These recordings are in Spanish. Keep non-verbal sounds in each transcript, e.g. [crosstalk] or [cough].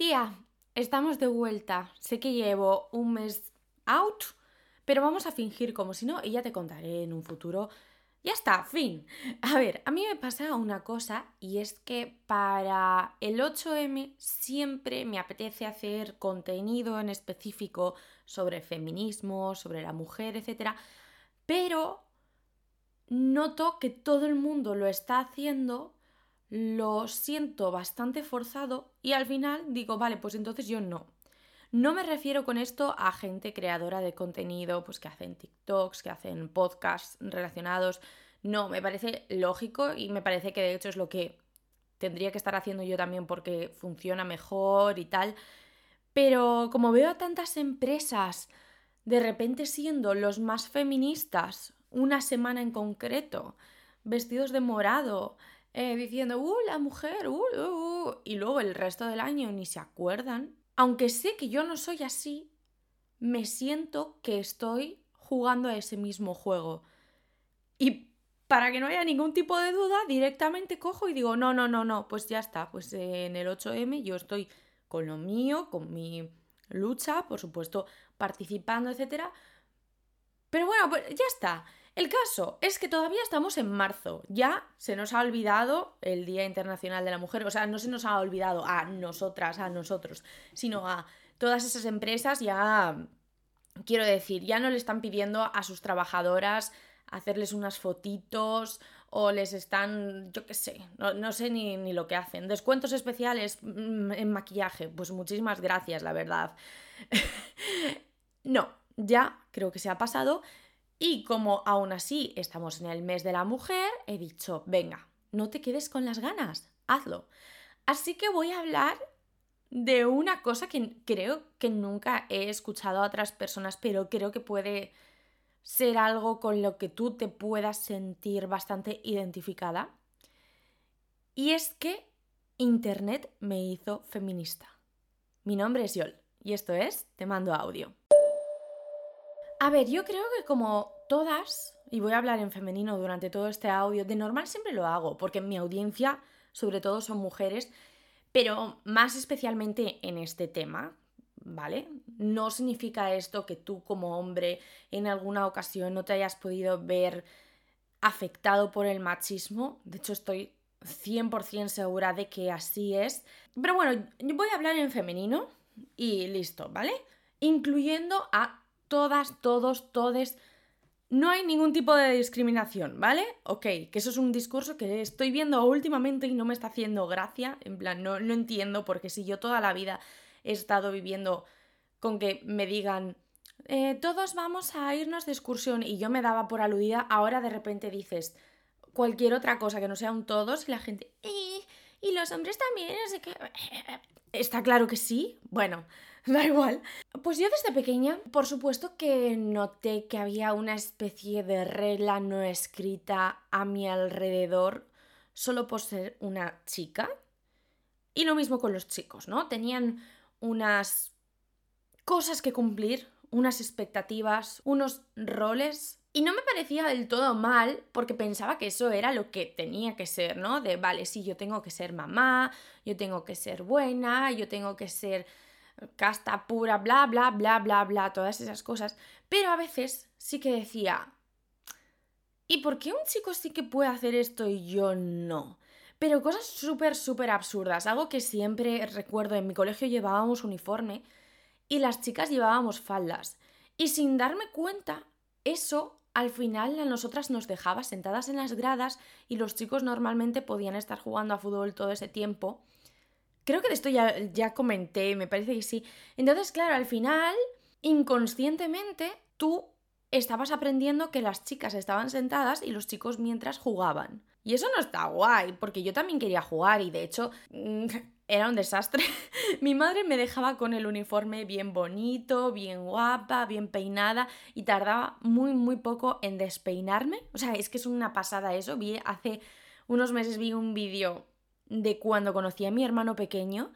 Tía, estamos de vuelta. Sé que llevo un mes out, pero vamos a fingir como si no y ya te contaré en un futuro. Ya está, fin. A ver, a mí me pasa una cosa y es que para el 8M siempre me apetece hacer contenido en específico sobre feminismo, sobre la mujer, etc. Pero noto que todo el mundo lo está haciendo lo siento bastante forzado y al final digo, vale, pues entonces yo no. No me refiero con esto a gente creadora de contenido, pues que hacen TikToks, que hacen podcasts relacionados. No, me parece lógico y me parece que de hecho es lo que tendría que estar haciendo yo también porque funciona mejor y tal. Pero como veo a tantas empresas de repente siendo los más feministas una semana en concreto, vestidos de morado, eh, diciendo, uh, la mujer, uh, uh, uh, y luego el resto del año ni se acuerdan. Aunque sé que yo no soy así, me siento que estoy jugando a ese mismo juego. Y para que no haya ningún tipo de duda, directamente cojo y digo, no, no, no, no, pues ya está, pues en el 8M yo estoy con lo mío, con mi lucha, por supuesto, participando, etc. Pero bueno, pues ya está. El caso es que todavía estamos en marzo, ya se nos ha olvidado el Día Internacional de la Mujer, o sea, no se nos ha olvidado a nosotras, a nosotros, sino a todas esas empresas ya, quiero decir, ya no le están pidiendo a sus trabajadoras hacerles unas fotitos o les están, yo qué sé, no, sé ni, ni, lo que hacen. Descuentos especiales mm, en maquillaje, pues muchísimas gracias, la verdad. [laughs] no, ya creo que se ha pasado y como aún así estamos en el mes de la mujer, he dicho, venga, no te quedes con las ganas, hazlo. Así que voy a hablar de una cosa que creo que nunca he escuchado a otras personas, pero creo que puede ser algo con lo que tú te puedas sentir bastante identificada. Y es que Internet me hizo feminista. Mi nombre es Yol y esto es Te mando audio. A ver, yo creo que como todas, y voy a hablar en femenino durante todo este audio, de normal siempre lo hago, porque mi audiencia sobre todo son mujeres, pero más especialmente en este tema, ¿vale? No significa esto que tú como hombre en alguna ocasión no te hayas podido ver afectado por el machismo, de hecho estoy 100% segura de que así es, pero bueno, voy a hablar en femenino y listo, ¿vale? Incluyendo a todas, todos, todes. No hay ningún tipo de discriminación, ¿vale? Ok, que eso es un discurso que estoy viendo últimamente y no me está haciendo gracia. En plan, no, entiendo, porque si yo toda la vida he estado viviendo con que me digan, eh, todos vamos a irnos de excursión y yo me daba por aludida, ahora de repente dices cualquier otra cosa que no sea un todos y la gente, y, y los hombres también, así que... Está claro que sí. Bueno, [laughs] da igual. Pues yo desde pequeña, por supuesto que noté que había una especie de regla no escrita a mi alrededor solo por ser una chica. Y lo mismo con los chicos, ¿no? Tenían unas cosas que cumplir, unas expectativas, unos roles. Y no me parecía del todo mal porque pensaba que eso era lo que tenía que ser, ¿no? De, vale, sí, yo tengo que ser mamá, yo tengo que ser buena, yo tengo que ser casta pura, bla, bla, bla, bla, bla, todas esas cosas. Pero a veces sí que decía, ¿y por qué un chico sí que puede hacer esto y yo no? Pero cosas súper, súper absurdas. Algo que siempre recuerdo, en mi colegio llevábamos uniforme y las chicas llevábamos faldas. Y sin darme cuenta, eso al final a nosotras nos dejaba sentadas en las gradas y los chicos normalmente podían estar jugando a fútbol todo ese tiempo Creo que de esto ya, ya comenté, me parece que sí. Entonces, claro, al final, inconscientemente, tú estabas aprendiendo que las chicas estaban sentadas y los chicos mientras jugaban. Y eso no está guay, porque yo también quería jugar y de hecho mm, [laughs] era un desastre. [laughs] Mi madre me dejaba con el uniforme bien bonito, bien guapa, bien peinada y tardaba muy, muy poco en despeinarme. O sea, es que es una pasada eso. Vi hace unos meses vi un vídeo de cuando conocí a mi hermano pequeño.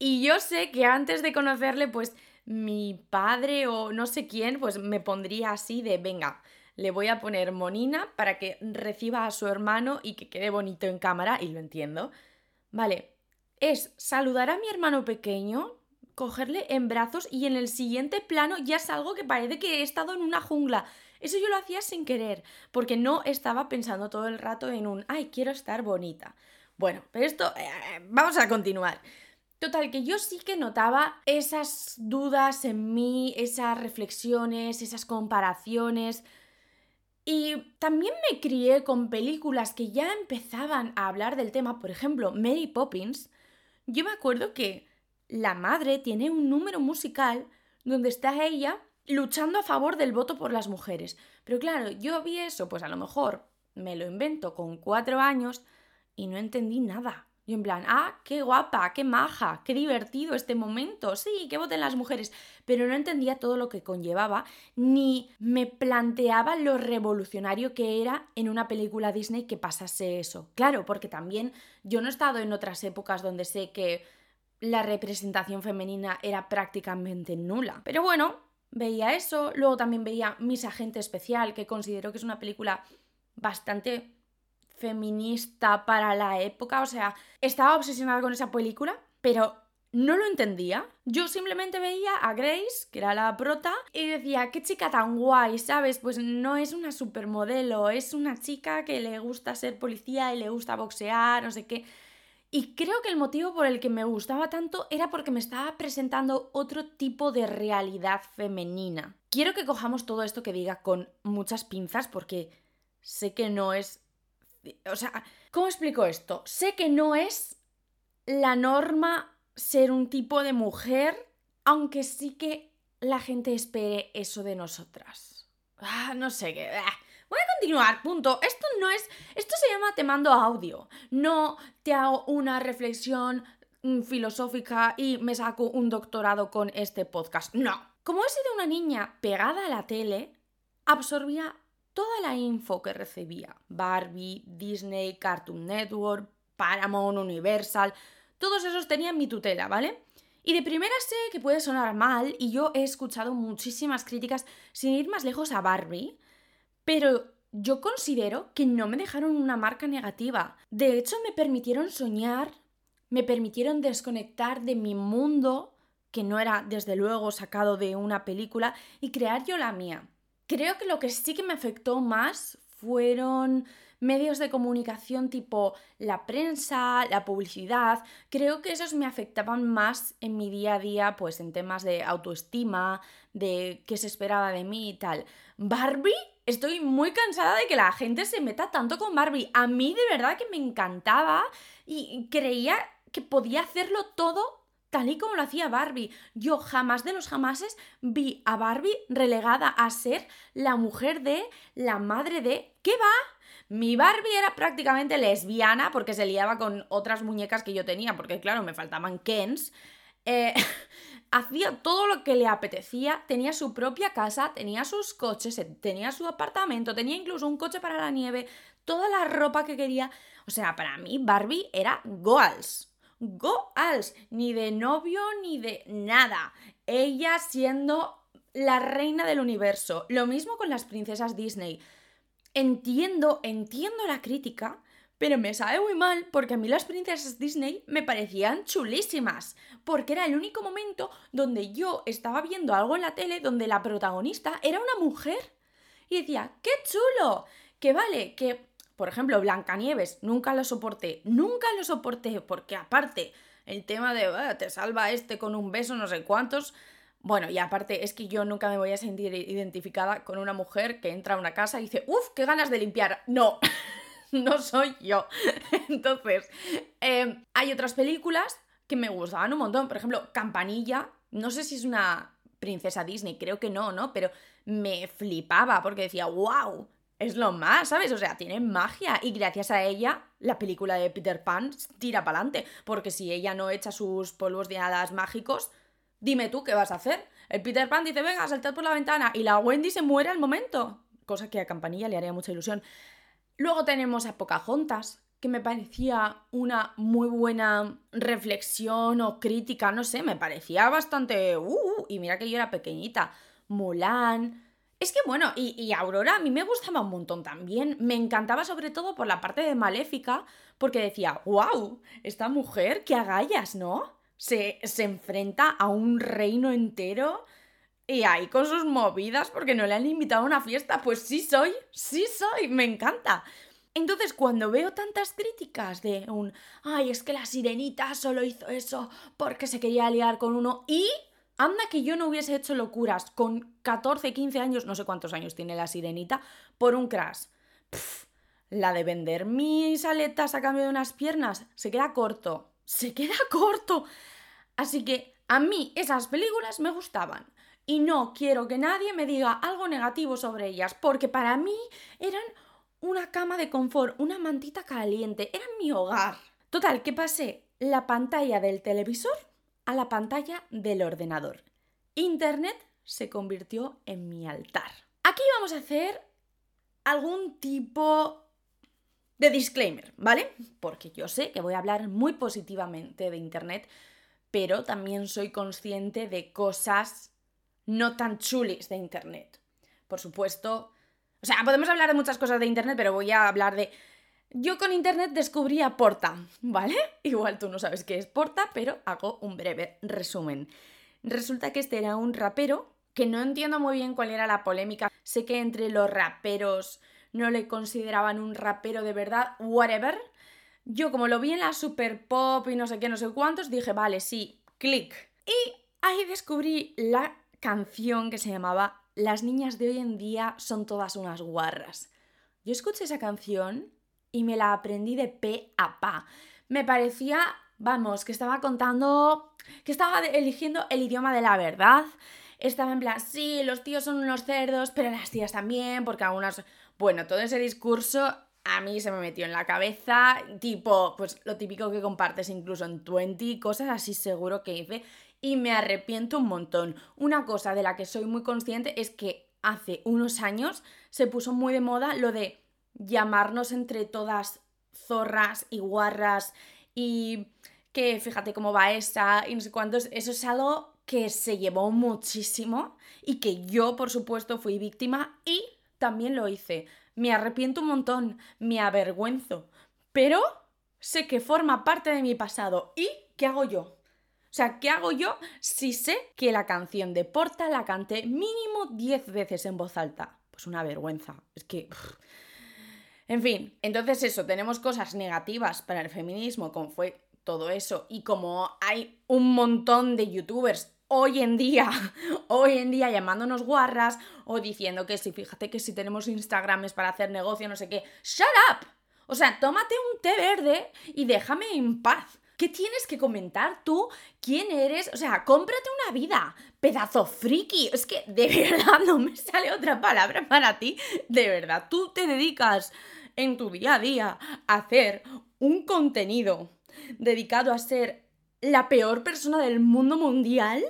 Y yo sé que antes de conocerle, pues mi padre o no sé quién, pues me pondría así de, venga, le voy a poner monina para que reciba a su hermano y que quede bonito en cámara, y lo entiendo. Vale, es saludar a mi hermano pequeño, cogerle en brazos y en el siguiente plano ya salgo que parece que he estado en una jungla. Eso yo lo hacía sin querer, porque no estaba pensando todo el rato en un, ay, quiero estar bonita. Bueno, pero esto, eh, vamos a continuar. Total, que yo sí que notaba esas dudas en mí, esas reflexiones, esas comparaciones. Y también me crié con películas que ya empezaban a hablar del tema, por ejemplo, Mary Poppins. Yo me acuerdo que la madre tiene un número musical donde está ella luchando a favor del voto por las mujeres. Pero claro, yo vi eso, pues a lo mejor me lo invento con cuatro años y no entendí nada. Y en plan, ah, qué guapa, qué maja, qué divertido este momento, sí, que voten las mujeres. Pero no entendía todo lo que conllevaba, ni me planteaba lo revolucionario que era en una película Disney que pasase eso. Claro, porque también yo no he estado en otras épocas donde sé que la representación femenina era prácticamente nula. Pero bueno, veía eso, luego también veía Mis Agente Especial, que considero que es una película bastante feminista para la época. O sea, estaba obsesionada con esa película, pero no lo entendía. Yo simplemente veía a Grace, que era la prota, y decía, qué chica tan guay, ¿sabes? Pues no es una supermodelo, es una chica que le gusta ser policía y le gusta boxear, no sé qué. Y creo que el motivo por el que me gustaba tanto era porque me estaba presentando otro tipo de realidad femenina. Quiero que cojamos todo esto que diga con muchas pinzas porque sé que no es o sea, ¿cómo explico esto? Sé que no es la norma ser un tipo de mujer, aunque sí que la gente espere eso de nosotras. Ah, no sé qué. Ah, voy a continuar, punto. Esto no es. Esto se llama te mando audio. No te hago una reflexión mm, filosófica y me saco un doctorado con este podcast. No. Como he sido una niña pegada a la tele, absorbía toda la info que recibía, Barbie, Disney, Cartoon Network, Paramount, Universal, todos esos tenían mi tutela, ¿vale? Y de primera sé que puede sonar mal y yo he escuchado muchísimas críticas sin ir más lejos a Barbie, pero yo considero que no me dejaron una marca negativa. De hecho, me permitieron soñar, me permitieron desconectar de mi mundo, que no era desde luego sacado de una película, y crear yo la mía. Creo que lo que sí que me afectó más fueron medios de comunicación tipo la prensa, la publicidad. Creo que esos me afectaban más en mi día a día, pues en temas de autoestima, de qué se esperaba de mí y tal. Barbie, estoy muy cansada de que la gente se meta tanto con Barbie. A mí de verdad que me encantaba y creía que podía hacerlo todo tal y como lo hacía Barbie. Yo jamás de los jamases vi a Barbie relegada a ser la mujer de, la madre de... ¿Qué va? Mi Barbie era prácticamente lesbiana porque se liaba con otras muñecas que yo tenía, porque claro, me faltaban Kens. Eh, [laughs] hacía todo lo que le apetecía, tenía su propia casa, tenía sus coches, tenía su apartamento, tenía incluso un coche para la nieve, toda la ropa que quería. O sea, para mí Barbie era goals goals, ni de novio ni de nada. Ella siendo la reina del universo. Lo mismo con las princesas Disney. Entiendo, entiendo la crítica, pero me sabe muy mal porque a mí las princesas Disney me parecían chulísimas, porque era el único momento donde yo estaba viendo algo en la tele donde la protagonista era una mujer. Y decía, ¡qué chulo! Que vale, que por ejemplo, Blancanieves, nunca lo soporté, nunca lo soporté, porque aparte, el tema de ah, te salva este con un beso, no sé cuántos. Bueno, y aparte es que yo nunca me voy a sentir identificada con una mujer que entra a una casa y dice, uff, qué ganas de limpiar. No, [laughs] no soy yo. [laughs] Entonces, em, hay otras películas que me gustaban un montón. Por ejemplo, Campanilla, no sé si es una princesa Disney, creo que no, ¿no? Pero me flipaba porque decía, wow, es lo más, ¿sabes? O sea, tiene magia y gracias a ella la película de Peter Pan tira para adelante, porque si ella no echa sus polvos de hadas mágicos, dime tú qué vas a hacer. El Peter Pan dice, venga, saltad por la ventana y la Wendy se muere al momento, cosa que a Campanilla le haría mucha ilusión. Luego tenemos a Pocahontas, que me parecía una muy buena reflexión o crítica, no sé, me parecía bastante... Uh, y mira que yo era pequeñita. Mulan, Es que bueno, y, Aurora a mí me gustaba un montón también. Me encantaba sobre todo por la parte de Maléfica, porque decía, wow, esta mujer, qué agallas, ¿no? Se, se enfrenta a un reino entero y ahí con sus movidas porque no le han invitado a una fiesta. Pues sí soy, sí soy, me encanta. Entonces, cuando veo tantas críticas de un, ay, es que la sirenita solo hizo eso porque se quería liar con uno y Anda que yo no hubiese hecho locuras con 14, 15 años, no sé cuántos años tiene la sirenita, por un crash. la de vender mis aletas a cambio de unas piernas se queda corto. Se queda [laughs] corto. Así que a mí esas películas me gustaban. Y no quiero que nadie me diga algo negativo sobre ellas, porque para mí eran una cama de confort, una mantita caliente, eran mi hogar. Total, ¿qué pasé la pantalla del televisor a la pantalla del ordenador. Internet se convirtió en mi altar. Aquí vamos a hacer algún tipo de disclaimer, ¿vale? Porque yo sé que voy a hablar muy positivamente de Internet, pero también soy consciente de cosas no tan chulis de Internet. Por supuesto, o sea, podemos hablar de muchas cosas de Internet, pero voy a hablar de yo con internet descubrí a Porta, ¿vale? [laughs] Igual tú no sabes qué es Porta, pero hago un breve resumen. Resulta que este era un rapero que no entiendo muy bien cuál era la polémica. Sé que entre los raperos no le consideraban un rapero de verdad, whatever. Yo como lo vi en la super pop y no sé qué, no sé cuántos, dije, vale, sí, clic. Y ahí descubrí la canción que se llamaba Las niñas de hoy en día son todas unas guarras. Yo escuché esa canción y me la aprendí de pe a pa. Me parecía, vamos, que estaba contando, que estaba eligiendo el idioma de la verdad. Estaba en plan, sí, los tíos son unos cerdos, pero las tías también, porque algunas... Bueno, todo ese discurso a mí se me metió en la cabeza, tipo, pues lo típico que compartes incluso en 20, cosas así seguro que hice, y me arrepiento un montón. Una cosa de la que soy muy consciente es que hace unos años se puso muy de moda lo de llamarnos entre todas zorras y guarras y que fíjate cómo va esa y no sé cuántos, eso es algo que se llevó muchísimo y que yo por supuesto fui víctima y también lo hice. Me arrepiento un montón, me avergüenzo, pero sé que forma parte de mi pasado y ¿qué hago yo? O sea, ¿qué hago yo si sé que la canción de Porta la canté mínimo 10 veces en voz alta? Pues una vergüenza. Es que... En fin, entonces eso, tenemos cosas negativas para el feminismo, como fue todo eso, y como hay un montón de youtubers hoy en día, [laughs] hoy en día llamándonos guarras o diciendo que si, fíjate que si tenemos Instagrames para hacer negocio, no sé qué, ¡shut up! O sea, tómate un té verde y déjame en paz. ¿Qué tienes que comentar tú? ¿Quién eres? O sea, cómprate una vida, pedazo friki. Es que de [laughs] verdad no me sale otra palabra para ti. De verdad, tú te dedicas en tu día a día hacer un contenido dedicado a ser la peor persona del mundo mundial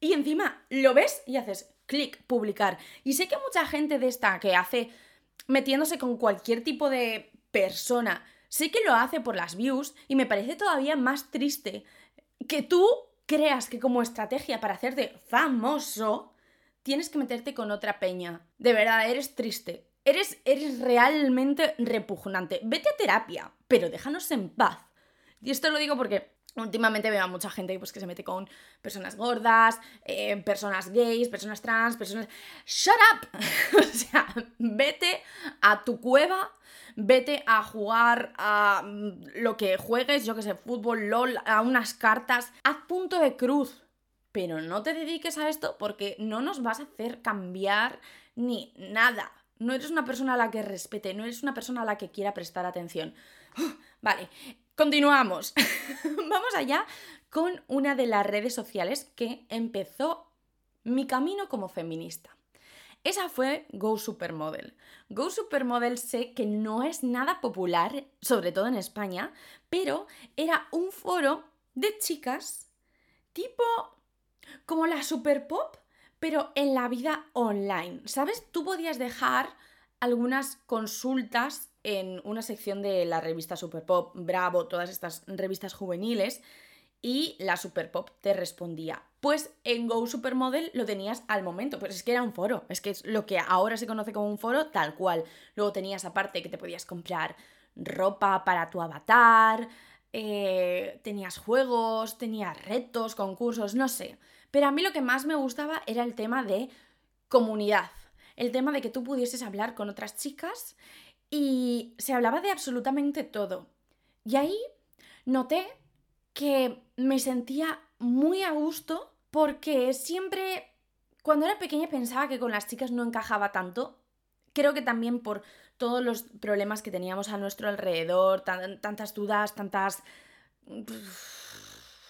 y encima lo ves y haces clic, publicar. Y sé que mucha gente de esta que hace metiéndose con cualquier tipo de persona, sé que lo hace por las views y me parece todavía más triste que tú creas que como estrategia para hacerte famoso tienes que meterte con otra peña. De verdad, eres triste. Eres, eres realmente repugnante. Vete a terapia, pero déjanos en paz. Y esto lo digo porque últimamente veo a mucha gente pues, que se mete con personas gordas, eh, personas gays, personas trans, personas... ¡Shut up! [laughs] o sea, vete a tu cueva, vete a jugar a mm, lo que juegues, yo que sé, fútbol, LOL, a unas cartas, haz punto de cruz. Pero no te dediques a esto porque no nos vas a hacer cambiar ni nada. No eres una persona a la que respete, no eres una persona a la que quiera prestar atención. Vale, continuamos. [laughs] Vamos allá con una de las redes sociales que empezó mi camino como feminista. Esa fue Go Supermodel. Go Supermodel sé que no es nada popular, sobre todo en España, pero era un foro de chicas tipo como la Super Pop, pero en la vida online. ¿Sabes? Tú podías dejar algunas consultas en una sección de la revista Super Pop, Bravo, todas estas revistas juveniles. y la Superpop te respondía. Pues en Go Supermodel lo tenías al momento, pues es que era un foro, es que es lo que ahora se conoce como un foro tal cual. Luego tenías aparte que te podías comprar ropa para tu avatar, eh, tenías juegos, tenías retos, concursos, no sé. Pero a mí lo que más me gustaba era el tema de comunidad, el tema de que tú pudieses hablar con otras chicas y se hablaba de absolutamente todo. Y ahí noté que me sentía muy a gusto porque siempre, cuando era pequeña pensaba que con las chicas no encajaba tanto. Creo que también por todos los problemas que teníamos a nuestro alrededor, tantas dudas, tantas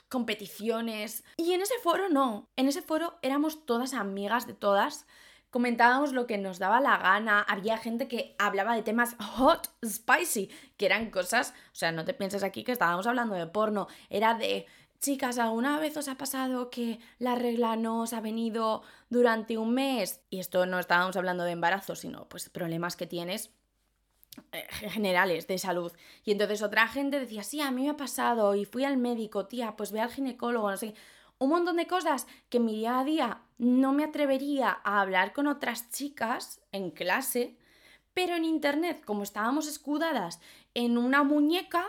competiciones. Y en ese foro no, en ese foro éramos todas amigas de todas comentábamos lo que nos daba la gana, había gente que hablaba de temas hot, spicy, que eran cosas, o sea, no te pienses aquí que estábamos hablando de porno, era de, chicas, ¿alguna vez os ha pasado que la regla no os ha venido durante un mes? Y esto no estábamos hablando de embarazo, sino pues problemas que tienes generales de salud. Y entonces otra gente decía, sí, a mí me ha pasado y fui al médico, tía, pues ve al ginecólogo, no sé un montón de cosas que en mi día a día no me atrevería a hablar con otras chicas en clase, pero en internet, como estábamos escudadas en una muñeca,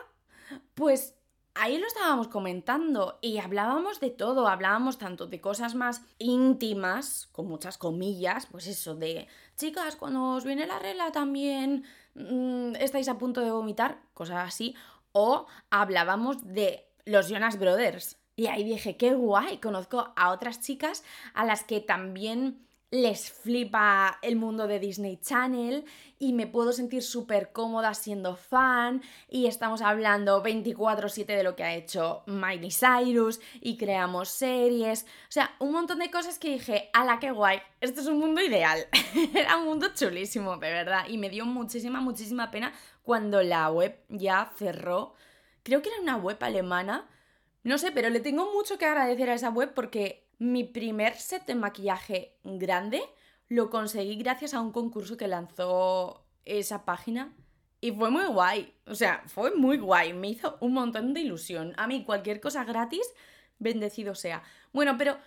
pues ahí lo estábamos comentando y hablábamos de todo, hablábamos tanto de cosas más íntimas, con muchas comillas, pues eso de, chicas, cuando os viene la regla también mm, estáis a punto de vomitar, cosas así, o hablábamos de los Jonas Brothers, y ahí dije, qué guay, conozco a otras chicas a las que también les flipa el mundo de Disney Channel y me puedo sentir súper cómoda siendo fan y estamos hablando 24/7 de lo que ha hecho Miley Cyrus y creamos series, o sea, un montón de cosas que dije, ala, qué guay, esto es un mundo ideal, [laughs] era un mundo chulísimo, de verdad, y me dio muchísima, muchísima pena cuando la web ya cerró, creo que era una web alemana, no sé, pero le tengo mucho que agradecer a esa web porque mi primer set de maquillaje grande lo conseguí gracias a un concurso que lanzó esa página y fue muy guay. O sea, fue muy guay. Me hizo un montón de ilusión. A mí cualquier cosa gratis, bendecido sea. Bueno, pero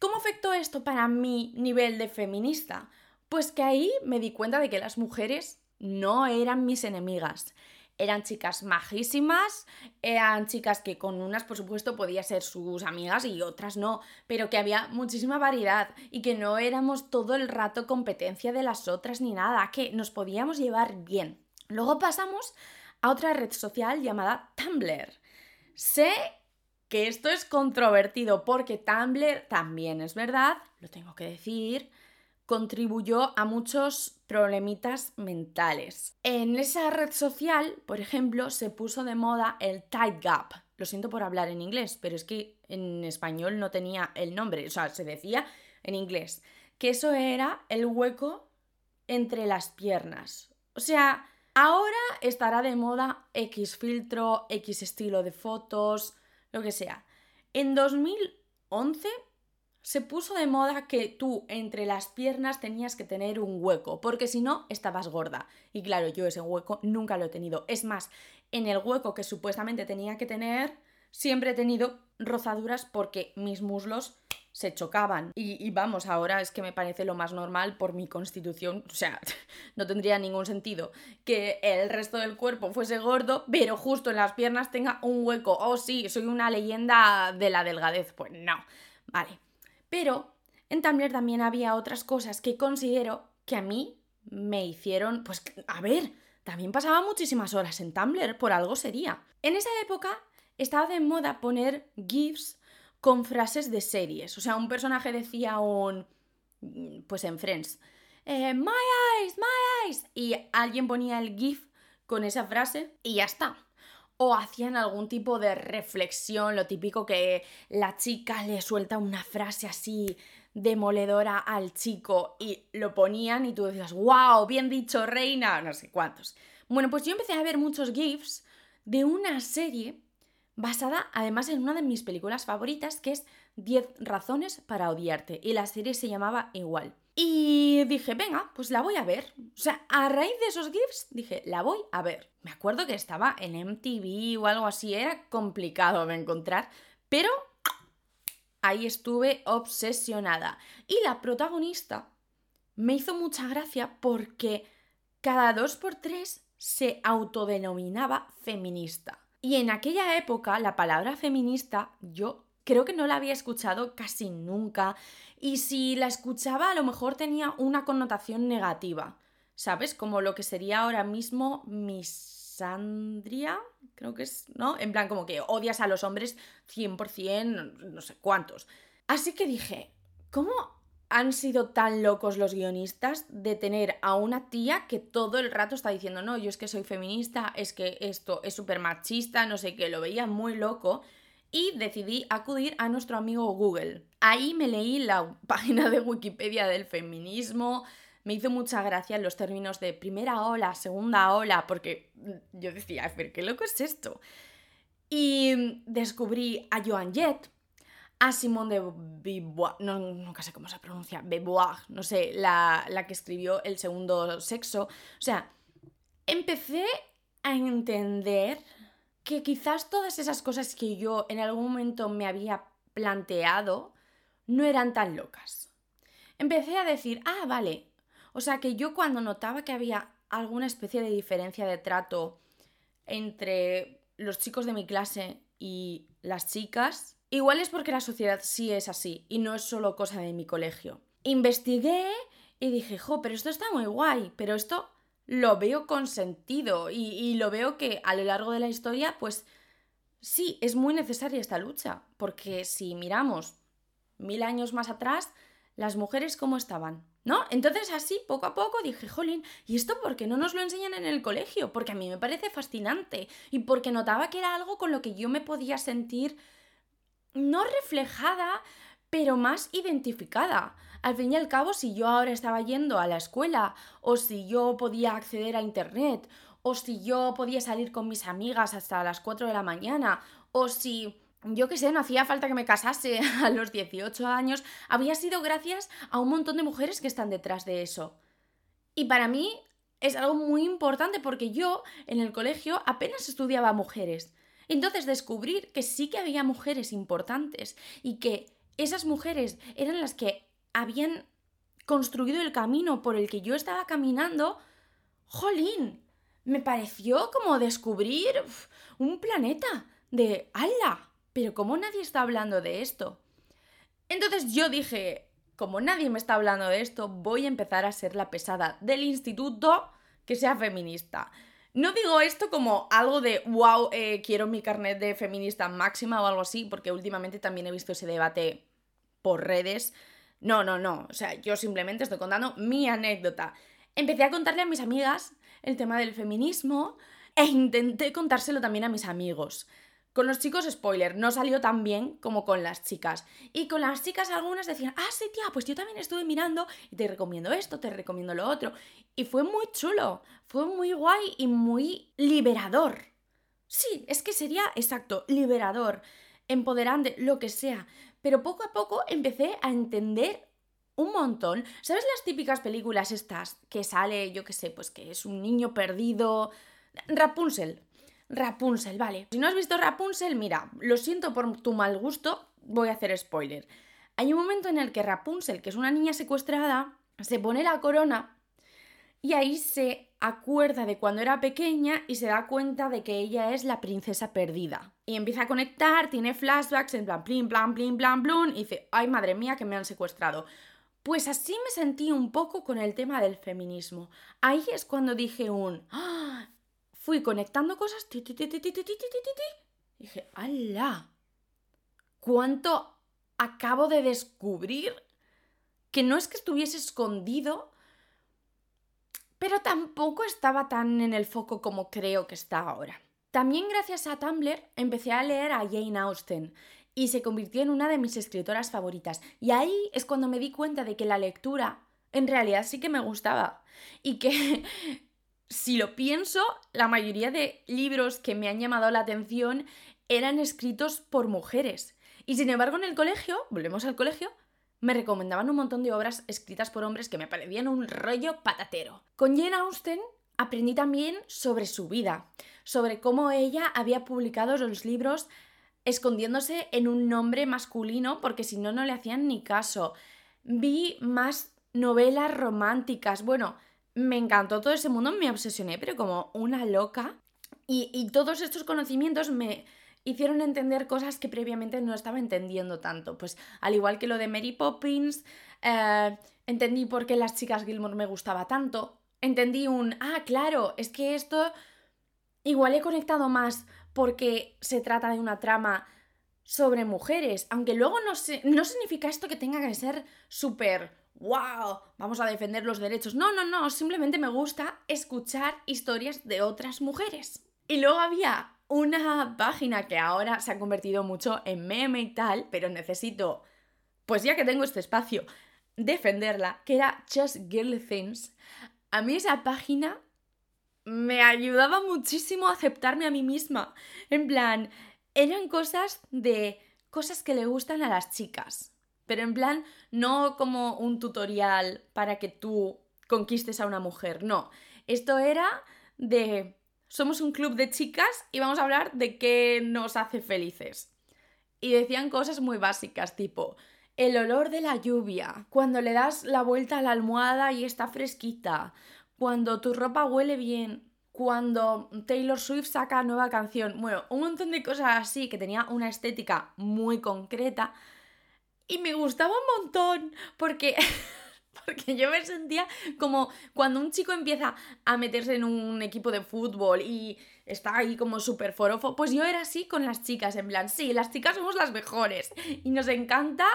¿cómo afectó esto para mi nivel de feminista? Pues que ahí me di cuenta de que las mujeres no eran mis enemigas eran chicas majísimas, eran chicas que con unas, por supuesto, podía ser sus amigas y otras no, pero que había muchísima variedad y que no éramos todo el rato competencia de las otras ni nada, que nos podíamos llevar bien. Luego pasamos a otra red social llamada Tumblr. Sé que esto es controvertido porque Tumblr también es verdad, lo tengo que decir, contribuyó a muchos problemitas mentales. En esa red social, por ejemplo, se puso de moda el tight gap. Lo siento por hablar en inglés, pero es que en español no tenía el nombre, o sea, se decía en inglés, que eso era el hueco entre las piernas. O sea, ahora estará de moda X filtro, X estilo de fotos, lo que sea. En 2011 se puso de moda que tú entre las piernas tenías que tener un hueco, porque si no, estabas gorda. Y claro, yo ese hueco nunca lo he tenido. Es más, en el hueco que supuestamente tenía que tener, siempre he tenido rozaduras porque mis muslos se chocaban. Y, vamos, ahora es que me parece lo más normal por mi constitución. O sea, [laughs] no tendría ningún sentido que el resto del cuerpo fuese gordo, pero justo en las piernas tenga un hueco. Oh, sí, soy una leyenda de la delgadez. Pues no. Vale. Pero en Tumblr también había otras cosas que considero que a mí me hicieron, pues, a ver, también pasaba muchísimas horas en Tumblr, por algo sería. En esa época estaba de moda poner GIFs con frases de series. O sea, un personaje decía un. Pues en Friends. Eh, my eyes, my eyes. Y alguien ponía el GIF con esa frase y ya está o hacían algún tipo de reflexión, lo típico que la chica le suelta una frase así demoledora al chico y lo ponían y tú decías, wow, bien dicho, reina, no sé cuántos. Bueno, pues yo empecé a ver muchos GIFs de una serie basada además en una de mis películas favoritas que es 10 razones para odiarte y la serie se llamaba igual. Y dije, venga, pues la voy a ver. O sea, a raíz de esos GIFs dije, la voy a ver. Me acuerdo que estaba en MTV o algo así, era complicado de encontrar, Pero ahí estuve obsesionada. Y la protagonista me hizo mucha gracia porque cada dos por tres se autodenominaba feminista. Y en aquella época la palabra feminista yo creo que no la había escuchado casi nunca y si la escuchaba a lo mejor tenía una connotación negativa, ¿sabes? Como lo que sería ahora mismo misandria, creo que es, ¿no? En plan como que odias a los hombres 100%, no sé cuántos. Así que dije, ¿cómo han sido tan locos los guionistas de tener a una tía que todo el rato está diciendo, no, yo es que soy feminista, es que esto es súper machista, no sé qué, lo veía muy loco y decidí acudir a nuestro amigo Google. Ahí me leí la [laughs] página de Wikipedia del feminismo, me hizo mucha gracia los términos de primera ola, segunda ola, porque yo decía, pero qué loco es esto. Y descubrí a Joan Jett, a Simone de Beauvoir, no, nunca sé cómo se pronuncia, Beauvoir, no sé, la, la que escribió El segundo sexo. O sea, empecé a entender que quizás todas esas cosas que yo en algún momento me había planteado no eran tan locas. Empecé a decir, ah, vale, o sea que yo cuando notaba que había alguna especie de diferencia de trato entre los chicos de mi clase y las chicas, Igual es porque la sociedad sí es así y no es solo cosa de mi colegio. Investigué y dije, jo, pero esto está muy guay, pero esto lo veo con sentido y, lo veo que a lo largo de la historia, pues sí, es muy necesaria esta lucha, porque si miramos mil años más atrás, las mujeres cómo estaban, ¿no? Entonces así, poco a poco dije, jolín, ¿y esto por qué no nos lo enseñan en el colegio? Porque a mí me parece fascinante y porque notaba que era algo con lo que yo me podía sentir no reflejada, pero más identificada. Al fin y al cabo, si yo ahora estaba yendo a la escuela, o si yo podía acceder a Internet, o si yo podía salir con mis amigas hasta las 4 de la mañana, o si yo qué sé, no hacía falta que me casase [laughs] a los 18 años, había sido gracias a un montón de mujeres que están detrás de eso. Y para mí es algo muy importante porque yo en el colegio apenas estudiaba mujeres. Entonces descubrir que sí que había mujeres importantes y que esas mujeres eran las que habían construido el camino por el que yo estaba caminando, jolín, me pareció como descubrir un planeta de ¡Hala! Pero ¿cómo nadie está hablando de esto? Entonces yo dije, como nadie me está hablando de esto, voy a empezar a ser la pesada del instituto que sea feminista. No digo esto como algo de, wow, eh, quiero mi carnet de feminista máxima o algo así, porque últimamente también he visto ese debate por redes. No, no, no. O sea, yo simplemente estoy contando mi anécdota. Empecé a contarle a mis amigas el tema del feminismo e intenté contárselo también a mis amigos. Con los chicos, spoiler, no salió tan bien como con las chicas. Y con las chicas algunas decían, ah, sí, tía, pues yo también estuve mirando y te recomiendo esto, te recomiendo lo otro. Y fue muy chulo, fue muy guay y muy liberador. Sí, es que sería exacto, liberador, empoderante, lo que sea. Pero poco a poco empecé a entender un montón. ¿Sabes las típicas películas estas que sale, yo qué sé, pues que es un niño perdido? Rapunzel, Rapunzel, vale. Si no has visto Rapunzel, mira, lo siento por tu mal gusto, voy a hacer spoiler. Hay un momento en el que Rapunzel, que es una niña secuestrada, se pone la corona y ahí se acuerda de cuando era pequeña y se da cuenta de que ella es la princesa perdida. Y empieza a conectar, tiene flashbacks en plan plin, plan, plin, plan, plum, y dice, ay madre mía que me han secuestrado. Pues así me sentí un poco con el tema del feminismo. Ahí es cuando dije un, ¡Ah! Fui conectando cosas. Ti, dije, ¡hala! ¿Cuánto acabo de descubrir? Que no es que estuviese escondido, pero tampoco estaba tan en el foco como creo que está ahora. También gracias a Tumblr empecé a leer a Jane Austen y se convirtió en una de mis escritoras favoritas. Y ahí es cuando me di cuenta de que la lectura en realidad sí que me gustaba y que si lo pienso, la mayoría de libros que me han llamado la atención eran escritos por mujeres. Y sin embargo, en el colegio, volvemos al colegio, me recomendaban un montón de obras escritas por hombres que me parecían un rollo patatero. Con Jane Austen aprendí también sobre su vida, sobre cómo ella había publicado los libros escondiéndose en un nombre masculino porque si no, no le hacían ni caso. Vi más novelas románticas. Bueno, me encantó todo ese mundo, me obsesioné, pero como una loca. Y, todos estos conocimientos me hicieron entender cosas que previamente no estaba entendiendo tanto. Pues al igual que lo de Mary Poppins, eh, entendí por qué las chicas Gilmore me gustaba tanto. Entendí un, ah, claro, es que esto igual he conectado más porque se trata de una trama sobre mujeres, aunque luego no, no significa esto que tenga que ser súper, wow, vamos a defender los derechos. No, no, no, simplemente me gusta escuchar historias de otras mujeres. Y luego había una página que ahora se ha convertido mucho en meme y tal, pero necesito, pues ya que tengo este espacio, defenderla, que era Just Girl Things. A mí esa página me ayudaba muchísimo a aceptarme a mí misma. En plan, eran cosas de cosas que le gustan a las chicas. Pero en plan, no como un tutorial para que tú conquistes a una mujer, no. Esto era de somos un club de chicas y vamos a hablar de qué nos hace felices. Y decían cosas muy básicas, tipo el olor de la lluvia, cuando le das la vuelta a la almohada y está fresquita, cuando tu ropa huele bien, cuando Taylor Swift saca nueva canción, bueno, un montón de cosas así que tenía una estética muy concreta y me gustaba un montón porque [laughs] porque yo me sentía como cuando un chico empieza a meterse en un equipo de fútbol y está ahí como súper forofo, pues yo era así con las chicas, en plan, sí, las chicas somos las mejores y nos encanta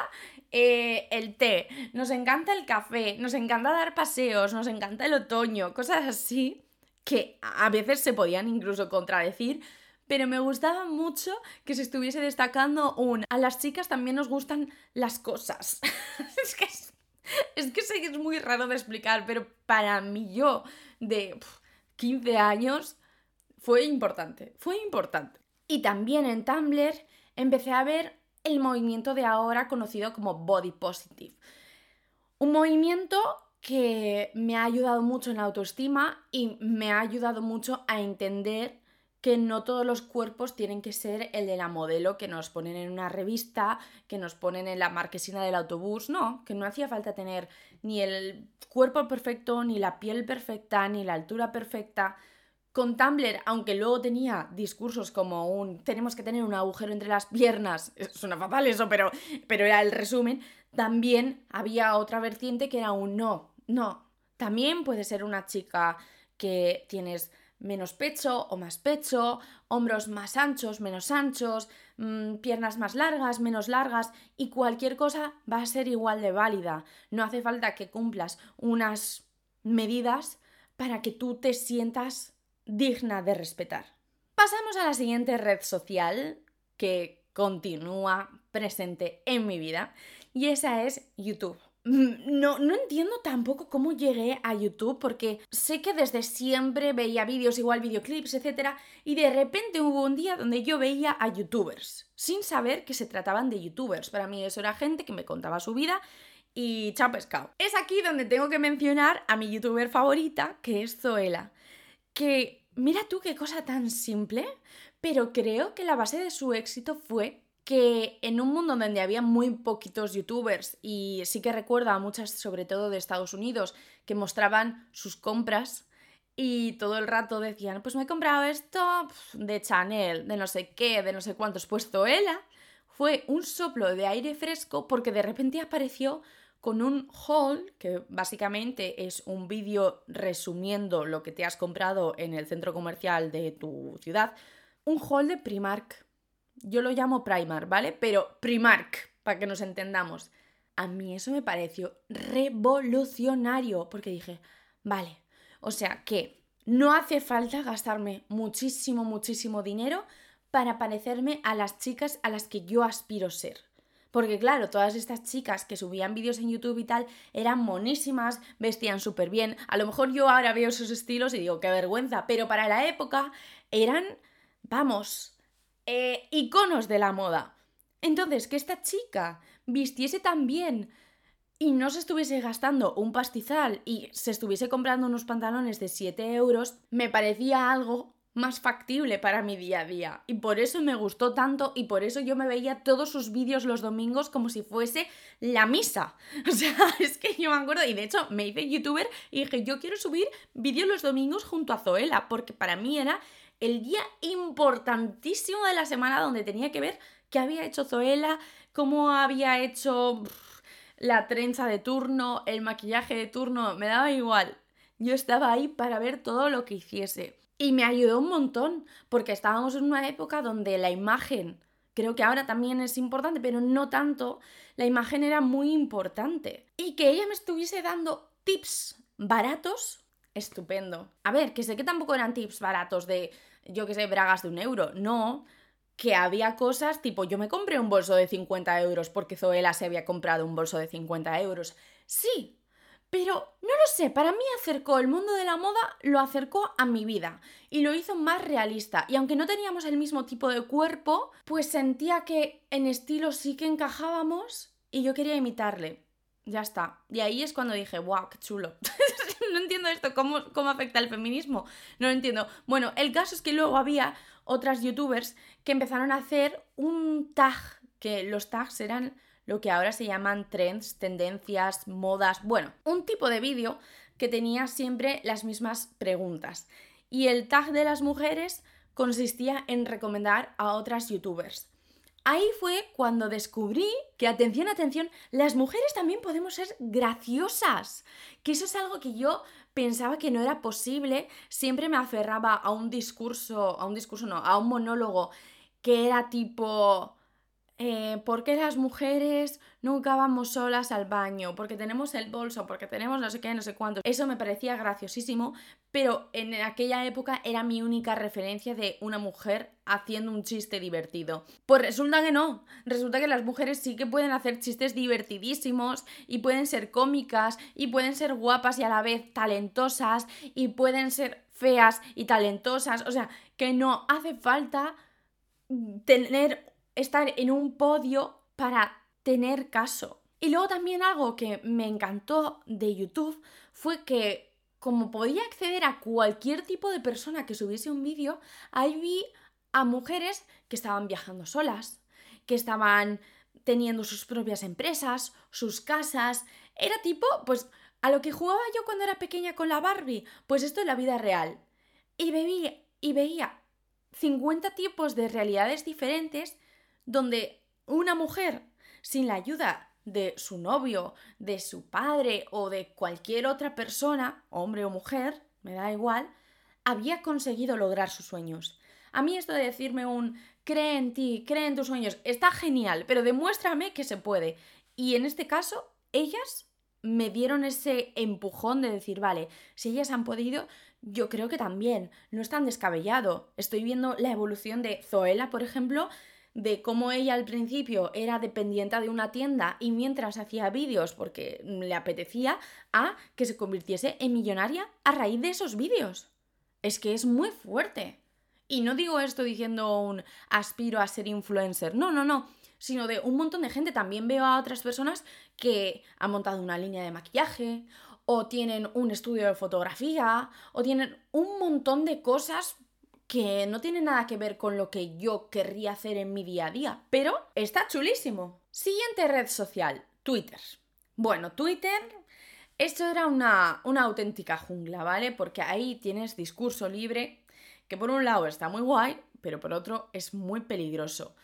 eh, el té, nos encanta el café, nos encanta dar paseos, nos encanta el otoño, cosas así que a veces se podían incluso contradecir, pero me gustaba mucho que se estuviese destacando un a las chicas también nos gustan las cosas. [laughs] es que es, sé que es muy raro de explicar, pero para mí yo de 15 años fue importante, fue importante. Y también en Tumblr empecé a ver el movimiento de ahora conocido como Body Positive. Un movimiento que me ha ayudado mucho en la autoestima y me ha ayudado mucho a entender que no todos los cuerpos tienen que ser el de la modelo que nos ponen en una revista, que nos ponen en la marquesina del autobús, no, que no hacía falta tener ni el cuerpo perfecto, ni la piel perfecta, ni la altura perfecta. Con Tumblr, aunque luego tenía discursos como un tenemos que tener un agujero entre las piernas, [laughs] suena fatal eso, pero, pero era el resumen, también había otra vertiente que era un no, no, también puede ser una chica que tienes menos pecho o más pecho, hombros más anchos, menos anchos, mm, piernas más largas, menos largas y cualquier cosa va a ser igual de válida. No hace falta que cumplas unas medidas para que tú te sientas digna de respetar. Pasamos a la siguiente red social que continúa presente en mi vida y esa es YouTube. Mm, no, no entiendo tampoco cómo llegué a YouTube porque sé que desde siempre veía vídeos, igual videoclips, etc. Y de repente hubo un día donde yo veía a youtubers, sin saber que se trataban de youtubers. Para mí eso era gente que me contaba su vida y chao pescado. Es aquí donde tengo que mencionar a mi youtuber favorita, que es Zoela. Que mira tú qué cosa tan simple, pero creo que la base de su éxito fue que en un mundo donde había muy poquitos youtubers y sí que recuerdo a muchas, sobre todo de Estados Unidos, que mostraban sus compras y todo el rato decían, pues me he comprado esto de Chanel, de no sé qué, de no sé cuántos, pues Zoela fue un soplo de aire fresco porque de repente apareció con un haul, que básicamente es un vídeo resumiendo lo que te has comprado en el centro comercial de tu ciudad, un haul de Primark yo lo llamo Primark, ¿vale? Pero Primark, para que nos entendamos. A mí eso me pareció revolucionario, porque dije, vale, o sea que no hace falta gastarme muchísimo, muchísimo dinero para parecerme a las chicas a las que yo aspiro ser. Porque claro, todas estas chicas que subían vídeos en YouTube y tal eran monísimas, vestían súper bien. A lo mejor yo ahora veo sus estilos y digo, qué vergüenza, pero para la época eran, vamos, eh, iconos de la moda. Entonces, que esta chica vistiese tan bien y no se estuviese gastando un pastizal y se estuviese comprando unos pantalones de 7 euros, me parecía algo más factible para mi día a día. Y por eso me gustó tanto y por eso yo me veía todos sus vídeos los domingos como si fuese la misa. [laughs] O sea, es que yo me acuerdo, y de hecho me hice youtuber y dije, yo quiero subir vídeos los domingos junto a Zoela, porque para mí era el día importantísimo de la semana donde tenía que ver qué había hecho Zoela, cómo había hecho la trenza de turno, el maquillaje de turno, me daba igual. Yo estaba ahí para ver todo lo que hiciese. Y me ayudó un montón, porque estábamos en una época donde la imagen, creo que ahora también es importante, pero no tanto, la imagen era muy importante. Y que ella me estuviese dando tips baratos, estupendo. A ver, que sé que tampoco eran tips baratos de, yo que sé, bragas de un euro, no, que había cosas tipo, yo me compré un bolso de 50 euros porque Zoela se había comprado un bolso de 50 euros. Sí, pero no lo sé, para mí acercó el mundo de la moda, lo acercó a mi vida y lo hizo más realista. Y aunque no teníamos el mismo tipo de cuerpo, pues sentía que en estilo sí que encajábamos y yo quería imitarle. Ya está. Y ahí es cuando dije, wow, qué chulo. [laughs] no entiendo esto, ¿cómo, ¿cómo afecta el feminismo? No lo entiendo. Bueno, el caso es que luego había otras youtubers que empezaron a hacer un tag, que los tags eran lo que ahora se llaman trends, tendencias, modas, bueno, un tipo de vídeo que tenía siempre las mismas preguntas. Y el tag de las mujeres consistía en recomendar a otras youtubers. Ahí fue cuando descubrí que, atención, atención, las mujeres también podemos ser graciosas. Que eso es algo que yo pensaba que no era posible. Siempre me aferraba a un discurso, a un discurso no, a un monólogo que era tipo, eh, ¿por qué las mujeres nunca vamos solas al baño? Porque tenemos el bolso, porque tenemos no sé qué, no sé cuánto. Eso me parecía graciosísimo, pero en aquella época era mi única referencia de una mujer haciendo un chiste divertido. Pues resulta que no, resulta que las mujeres sí que pueden hacer chistes divertidísimos y pueden ser cómicas y pueden ser guapas y a la vez talentosas y pueden ser feas y talentosas, o sea, que no hace falta tener estar en un podio para tener caso. Y luego también algo que me encantó de YouTube fue que como podía acceder a cualquier tipo de persona que subiese un vídeo, ahí vi a mujeres que estaban viajando solas, que estaban teniendo sus propias empresas, sus casas. Era tipo, pues, a lo que jugaba yo cuando era pequeña con la Barbie, pues esto es la vida real. Y veía, y veía 50 tipos de realidades diferentes donde una mujer sin la ayuda de su novio, de su padre o de cualquier otra persona, hombre o mujer, me da igual, había conseguido lograr sus sueños. A mí esto de decirme un cree en ti, cree en tus sueños, está genial, pero demuéstrame que se puede. Y en este caso, ellas me dieron ese empujón de decir, vale, si ellas han podido, yo creo que también. No es tan descabellado. Estoy viendo la evolución de Zoela, por ejemplo, de cómo ella al principio era dependiente de una tienda y mientras hacía vídeos porque le apetecía, a que se convirtiese en millonaria a raíz de esos vídeos. Es que es muy fuerte. Y no digo esto diciendo un aspiro a ser influencer, no, no, no, sino de un montón de gente. También veo a otras personas que han montado una línea de maquillaje o tienen un estudio de fotografía o tienen un montón de cosas que no tiene nada que ver con lo que yo querría hacer en mi día a día, pero está chulísimo. Siguiente red social, Twitter. Bueno, Twitter, esto era una, una auténtica jungla, ¿vale? Porque ahí tienes discurso libre, que por un lado está muy guay, pero por otro es muy peligroso.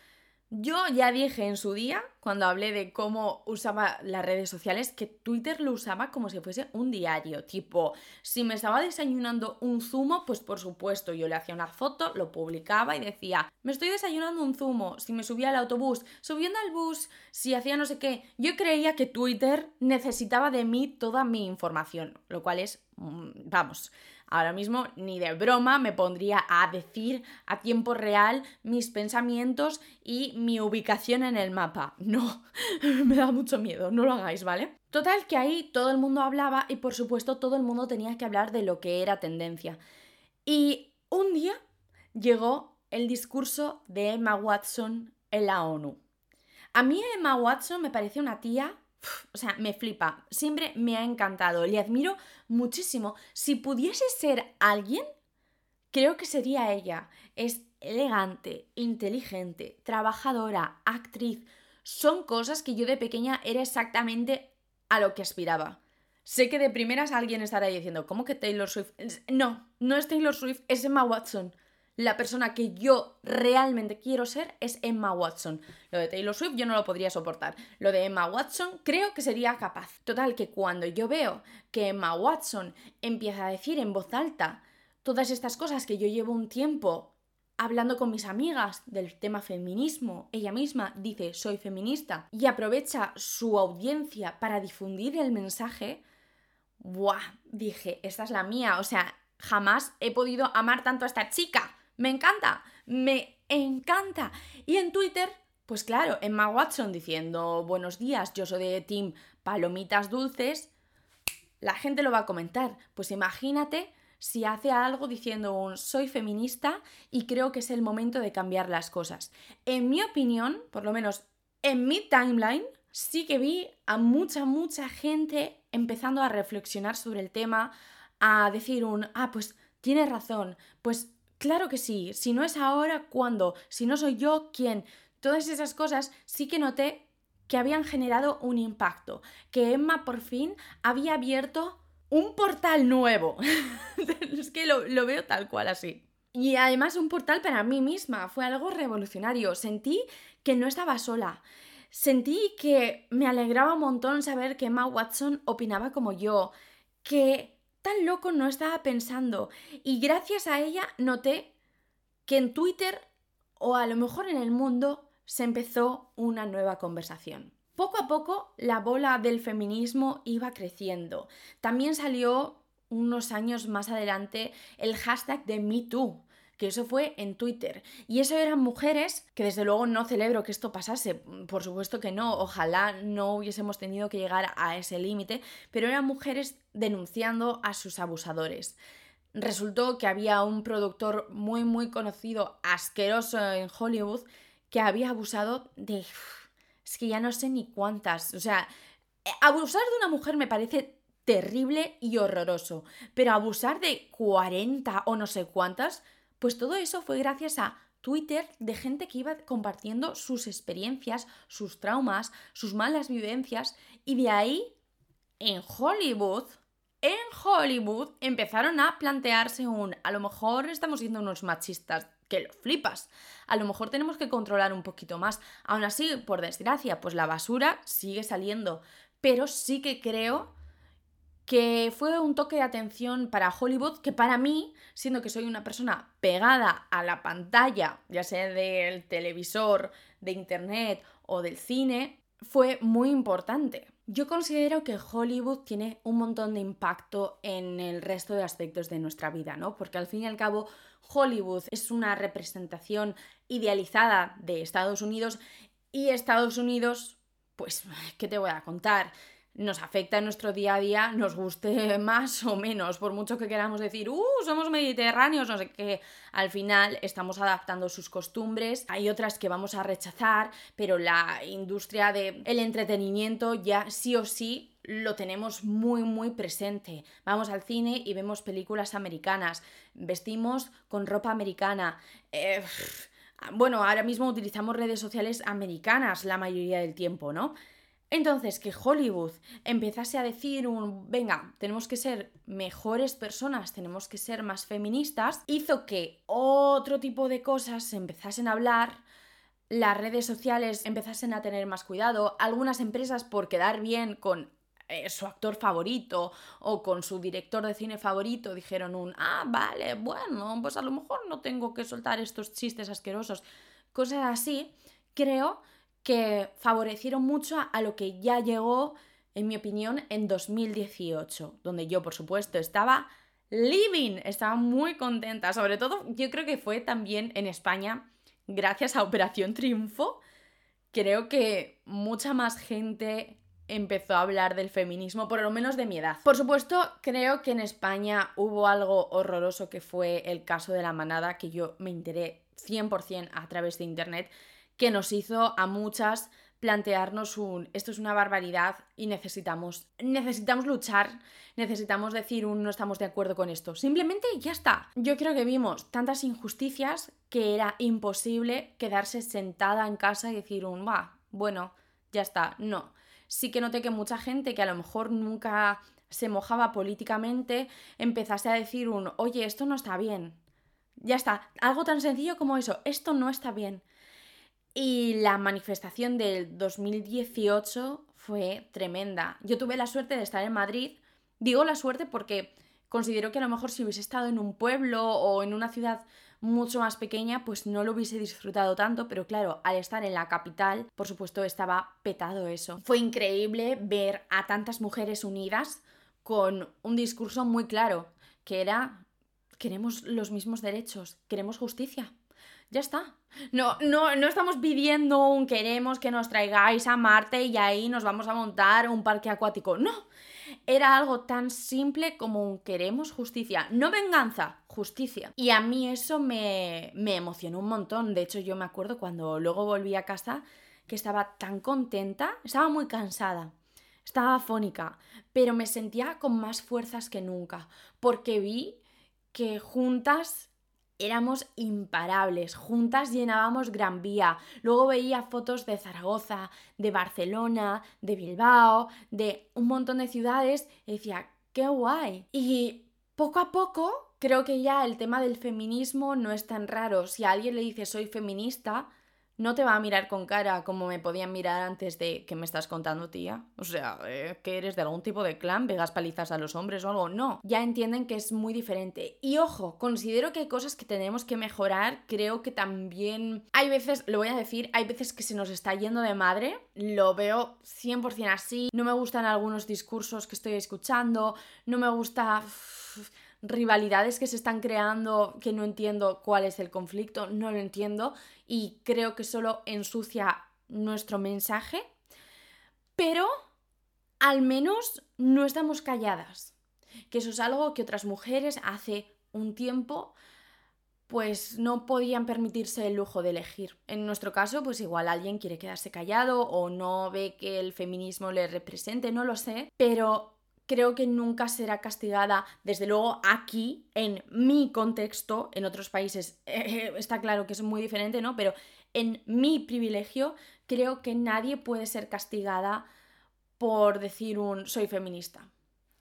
Yo ya dije en su día, cuando hablé de cómo usaba las redes sociales, que Twitter lo usaba como si fuese un diario. Tipo, si me estaba desayunando un zumo, pues por supuesto yo le hacía una foto, lo publicaba y decía, me estoy desayunando un zumo. Si me subía al autobús, subiendo al bus, si hacía no sé qué. Yo creía que Twitter necesitaba de mí toda mi información, lo cual es, mm, vamos, Ahora mismo ni de broma me pondría a decir a tiempo real mis pensamientos y mi ubicación en el mapa. [laughs] No, [laughs] me da mucho miedo, no lo hagáis, ¿vale? Total que ahí todo el mundo hablaba y por supuesto todo el mundo tenía que hablar de lo que era tendencia. Y un día llegó el discurso de Emma Watson en la ONU. A mí Emma Watson me parece una tía o sea, me flipa. Siempre me ha encantado. Le admiro muchísimo. Si pudiese ser alguien creo que sería ella. Es elegante, inteligente, trabajadora, actriz. Son cosas que yo de pequeña era exactamente a lo que aspiraba. Sé que de primeras alguien estará diciendo, ¿cómo que Taylor Swift? No, no es Taylor Swift, es Emma Watson. La persona que yo realmente quiero ser es Emma Watson. Lo de Taylor Swift yo no lo podría soportar. Lo de Emma Watson creo que sería capaz. Total, que cuando yo veo que Emma Watson empieza a decir en voz alta todas estas cosas que yo llevo un tiempo hablando con mis amigas del tema feminismo, ella misma dice soy feminista y aprovecha su audiencia para difundir el mensaje, ¡buah! Dije, esta es la mía, o sea, jamás he podido amar tanto a esta chica. Me encanta, me encanta. Y en Twitter, pues claro, Emma Watson diciendo buenos días, yo soy de Team Palomitas Dulces, la gente lo va a comentar. Pues imagínate si hace algo diciendo un soy feminista y creo que es el momento de cambiar las cosas. En mi opinión, por lo menos en mi timeline, sí que vi a mucha, mucha gente empezando a reflexionar sobre el tema, a decir un, ah, pues tienes razón, pues claro que sí, si no es ahora, ¿cuándo? Si no soy yo, ¿quién? Todas esas cosas sí que noté que habían generado un impacto, que Emma por fin había abierto un portal nuevo. [laughs] es que lo, veo tal cual así. Y además un portal para mí misma. Fue algo revolucionario. Sentí que no estaba sola. Sentí que me alegraba un montón saber que Emma Watson opinaba como yo, que tan loco no estaba pensando. Y gracias a ella noté que en Twitter o a lo mejor en el mundo se empezó una nueva conversación. Poco a poco la bola del feminismo iba creciendo. También salió unos años más adelante el hashtag de MeToo, que eso fue en Twitter. Y eso eran mujeres que desde luego no celebro que esto pasase, por supuesto que no, ojalá no hubiésemos tenido que llegar a ese límite, pero eran mujeres denunciando a sus abusadores. Resultó que había un productor muy muy conocido, asqueroso en Hollywood, que había abusado de es que ya no sé ni cuántas. O sea, abusar de una mujer me parece terrible y horroroso, pero abusar de 40 o no sé cuántas, pues todo eso fue gracias a Twitter de gente que iba compartiendo sus experiencias, sus traumas, sus malas vivencias y de ahí en Hollywood, en Hollywood empezaron a plantearse un, a lo mejor estamos siendo unos machistas que lo flipas. A lo mejor tenemos que controlar un poquito más. Aún así, por desgracia, pues la basura sigue saliendo. Pero sí que creo que fue un toque de atención para Hollywood que para mí, siendo que soy una persona pegada a la pantalla, ya sea del televisor, de internet o del cine, fue muy importante. Yo considero que Hollywood tiene un montón de impacto en el resto de aspectos de nuestra vida, ¿no? Porque al fin y al cabo Hollywood es una representación idealizada de Estados Unidos y Estados Unidos, pues, ¿qué te voy a contar? Nos afecta en nuestro día a día, nos guste [laughs] más o menos, por mucho que queramos decir, uh, somos mediterráneos, no sé qué, al final estamos adaptando sus costumbres, hay otras que vamos a rechazar, pero la industria del el entretenimiento ya sí o sí lo tenemos muy muy presente. Vamos al cine y vemos películas americanas, vestimos con ropa americana. Eh, bueno, ahora mismo utilizamos redes sociales americanas la mayoría del tiempo, ¿no? Entonces, que Hollywood empezase a decir un, venga, tenemos que ser mejores personas, tenemos que ser más feministas, hizo que otro tipo de cosas se empezasen a hablar, las redes sociales empezasen a tener más cuidado, algunas empresas por quedar bien con eh, su actor favorito o con su director de cine favorito dijeron un, ah, vale, bueno, pues a lo mejor no tengo que soltar estos chistes asquerosos, cosas así, creo que favorecieron mucho a, lo que ya llegó, en mi opinión, en 2018, donde yo, por supuesto, estaba living, estaba muy contenta, sobre todo yo creo que fue también en España, gracias a Operación Triunfo, creo que mucha más gente empezó a hablar del feminismo, por lo menos de mi edad. Por supuesto, creo que en España hubo algo horroroso que fue el caso de la manada, que yo me enteré 100% a través de internet, que nos hizo a muchas plantearnos un esto es una barbaridad y necesitamos necesitamos luchar, necesitamos decir un no estamos de acuerdo con esto. Simplemente ya está. Yo creo que vimos tantas injusticias que era imposible quedarse sentada en casa y decir un va, bueno, ya está. No. Sí que noté que mucha gente que a lo mejor nunca se mojaba políticamente empezase a decir un oye, esto no está bien. Ya está, algo tan sencillo como eso, esto no está bien. Y la manifestación del 2018 fue tremenda. Yo tuve la suerte de estar en Madrid. Digo la suerte porque considero que a lo mejor si hubiese estado en un pueblo o en una ciudad mucho más pequeña, pues no lo hubiese disfrutado tanto, pero claro, al estar en la capital, por supuesto, estaba petado eso. Fue increíble ver a tantas mujeres unidas con un discurso muy claro, que era, queremos los mismos derechos, queremos justicia. Ya está. No, no, no estamos pidiendo un queremos que nos traigáis a Marte y ahí nos vamos a montar un parque acuático. No. Era algo tan simple como un queremos justicia. No venganza, justicia. Y a mí eso me, me emocionó un montón. De hecho, yo me acuerdo cuando luego volví a casa que estaba tan contenta, estaba muy cansada. Estaba afónica, pero me sentía con más fuerzas que nunca, porque vi que juntas éramos imparables, juntas llenábamos Gran Vía, luego veía fotos de Zaragoza, de Barcelona, de Bilbao, de un montón de ciudades y decía, qué guay. Y poco a poco creo que ya el tema del feminismo no es tan raro. Si a alguien le dice soy feminista, no te va a mirar con cara como me podían mirar antes de que me estás contando, tía. O sea, eh, que eres de algún tipo de clan, vegas palizas a los hombres o algo. No, ya entienden que es muy diferente. Y ojo, considero que hay cosas que tenemos que mejorar. Creo que también hay veces, lo voy a decir, hay veces que se nos está yendo de madre. Lo veo 100% así. No me gustan algunos discursos que estoy escuchando. No me gusta rivalidades que se están creando que no entiendo cuál es el conflicto, no lo entiendo y creo que solo ensucia nuestro mensaje, pero al menos no estamos calladas, que eso es algo que otras mujeres hace un tiempo pues no podían permitirse el lujo de elegir. En nuestro caso, pues igual alguien quiere quedarse callado o no ve que el feminismo le represente, no lo sé, pero creo que nunca será castigada, desde luego aquí, en mi contexto, en otros países [laughs] eh, está claro que es muy diferente, ¿no? Pero en mi privilegio, creo que nadie puede ser castigada por decir un soy feminista.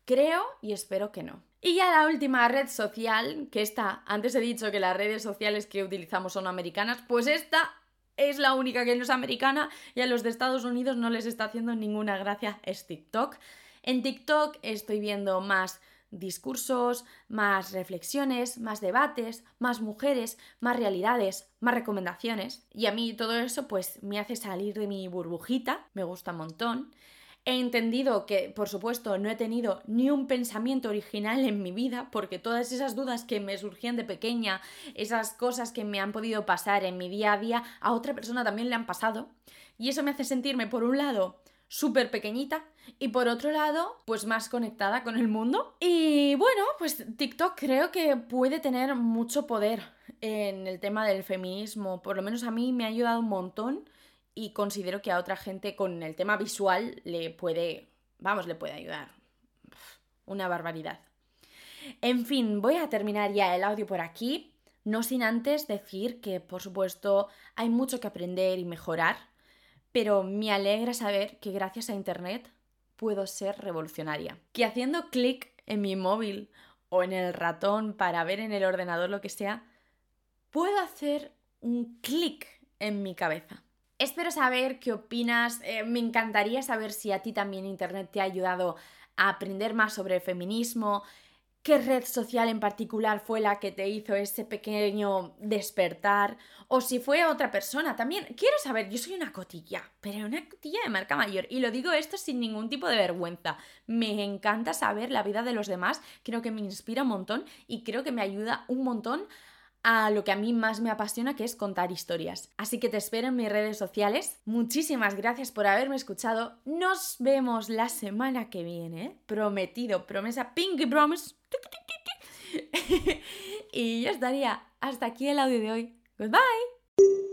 Creo y espero que no. Y ya la última red social, que está, antes he dicho que las redes sociales que utilizamos son americanas, pues esta es la única que no es americana y a los de Estados Unidos no les está haciendo ninguna gracia, es TikTok. En TikTok estoy viendo más discursos, más reflexiones, más debates, más mujeres, más realidades, más recomendaciones. Y a mí todo eso pues me hace salir de mi burbujita, me gusta un montón. He entendido que, por supuesto, no he tenido ni un pensamiento original en mi vida, porque todas esas dudas que me surgían de pequeña, esas cosas que me han podido pasar en mi día a día, a otra persona también le han pasado. Y eso me hace sentirme, por un lado, súper pequeñita y por otro lado, pues más conectada con el mundo. Y bueno, pues TikTok creo que puede tener mucho poder en el tema del feminismo, por lo menos a mí me ha ayudado un montón y considero que a otra gente con el tema visual le puede, vamos, le puede ayudar. Una barbaridad. En fin, voy a terminar ya el audio por aquí, no sin antes decir que, por supuesto, hay mucho que aprender y mejorar pero me alegra saber que gracias a Internet puedo ser revolucionaria. Que haciendo clic en mi móvil o en el ratón para ver en el ordenador lo que sea, puedo hacer un clic en mi cabeza. Espero saber qué opinas, eh, me encantaría saber si a ti también Internet te ha ayudado a aprender más sobre el feminismo, qué red social en particular fue la que te hizo ese pequeño despertar o si fue otra persona también. Quiero saber, yo soy una cotilla, pero una cotilla de marca mayor y lo digo esto sin ningún tipo de vergüenza. Me encanta saber la vida de los demás, creo que me inspira un montón y creo que me ayuda un montón a lo que a mí más me apasiona, que es contar historias. Así que te espero en mis redes sociales. Muchísimas gracias por haberme escuchado. Nos vemos la semana que viene. Prometido, promesa, pinky promise. [laughs] y ya estaría. Hasta aquí el audio de hoy. Goodbye.